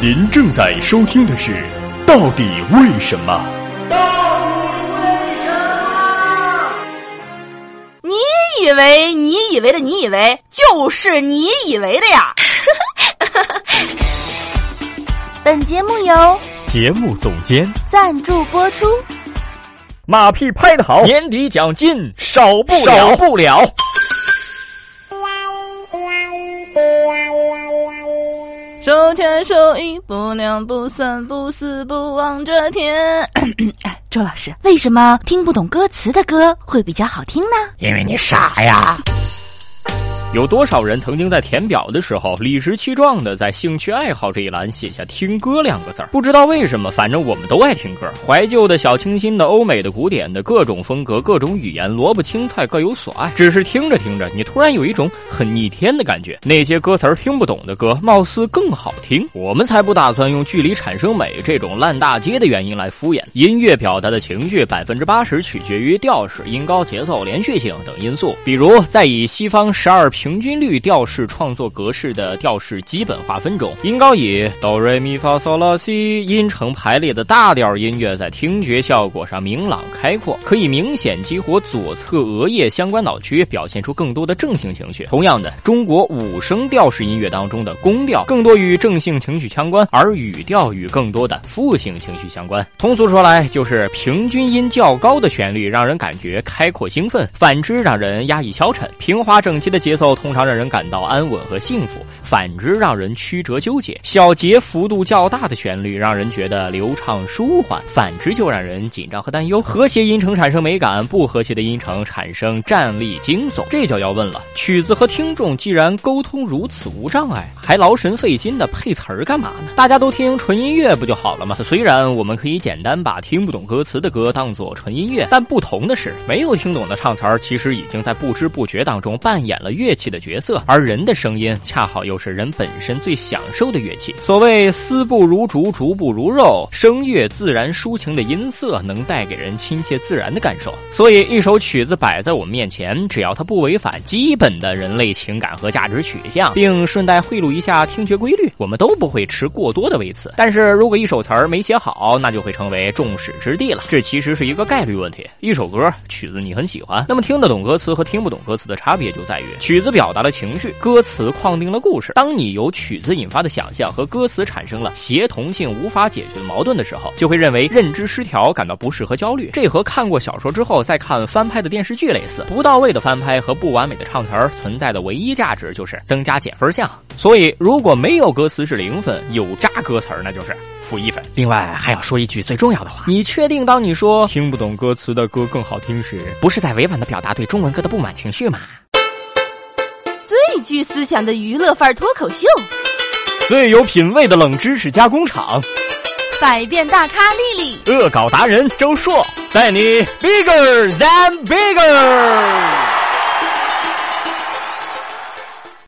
您正在收听的是《到底为什么》。到底为什么？你以为你以为的你以为就是你以为的呀？本节目由节目总监赞助播出。马屁拍得好，年底奖金少不了，少不了。牵手，一步两不三不四不望着天。哎，周老师，为什么听不懂歌词的歌会比较好听呢？因为你傻呀。有多少人曾经在填表的时候理直气壮的在兴趣爱好这一栏写下“听歌”两个字儿？不知道为什么，反正我们都爱听歌。怀旧的小清新的、欧美的、古典的，各种风格、各种语言，萝卜青菜各有所爱。只是听着听着，你突然有一种很逆天的感觉。那些歌词儿听不懂的歌，貌似更好听。我们才不打算用距离产生美这种烂大街的原因来敷衍。音乐表达的情绪，百分之八十取决于调式、音高、节奏、连续性等因素。比如，在以西方十二平均律调式创作格式的调式基本划分中，音高以哆瑞咪发嗦拉西音程排列的大调音乐，在听觉效果上明朗开阔，可以明显激活左侧额叶相关脑区，表现出更多的正性情绪。同样的，中国五声调式音乐当中的宫调更多与正性情绪相关，而语调与更多的负性情绪相关。通俗说来，就是平均音较高的旋律让人感觉开阔兴奋，反之让人压抑消沉。平滑整齐的节奏通常让人感到安稳和幸福，反之让人曲折纠结。小节幅度较大的旋律让人觉得流畅舒缓，反之就让人紧张和担忧。和谐音程产生美感，不和谐的音程产生战栗惊悚。这就要问了：曲子和听众既然沟通如此无障碍，还劳神费心的配词儿干嘛呢？大家都听纯音乐不就好了吗？虽然我们可以简单把听不懂歌词的歌当做纯音乐，但不同的是，没有听懂的唱词儿，其实已经在不知不觉当中扮演了乐器的角色。而人的声音恰好又是人本身最享受的乐器。所谓丝不如竹，竹不如肉，声乐自然抒情的音色能带给人亲切自然的感受。所以，一首曲子摆在我们面前，只要它不违反基本的人类情感和价值取向，并顺带贿赂一下听觉规律，我们都不会持过多的微词。但是如果一首词儿没写好，那就会成为众矢之的了。这其实是一个概率问题。一首歌曲子你很喜欢，那么听得懂歌词和听不懂歌词的差别就在于曲子子表达了情绪。歌词框定了故事。当你由曲子引发的想象和歌词产生了协同性无法解决的矛盾的时候，就会认为认知失调，感到不适和焦虑。这和看过小说之后再看翻拍的电视剧类似。不到位的翻拍和不完美的唱词儿存在的唯一价值就是增加减分项。所以，如果没有歌词是零分，有渣歌词儿那就是负一分。另外，还要说一句最重要的话：你确定当你说听不懂歌词的歌更好听时，不是在委婉的表达对中文歌的不满情绪吗？最具思想的娱乐范儿脱口秀，最有品位的冷知识加工厂，百变大咖丽丽，恶搞达人周硕，带你 bigger than bigger。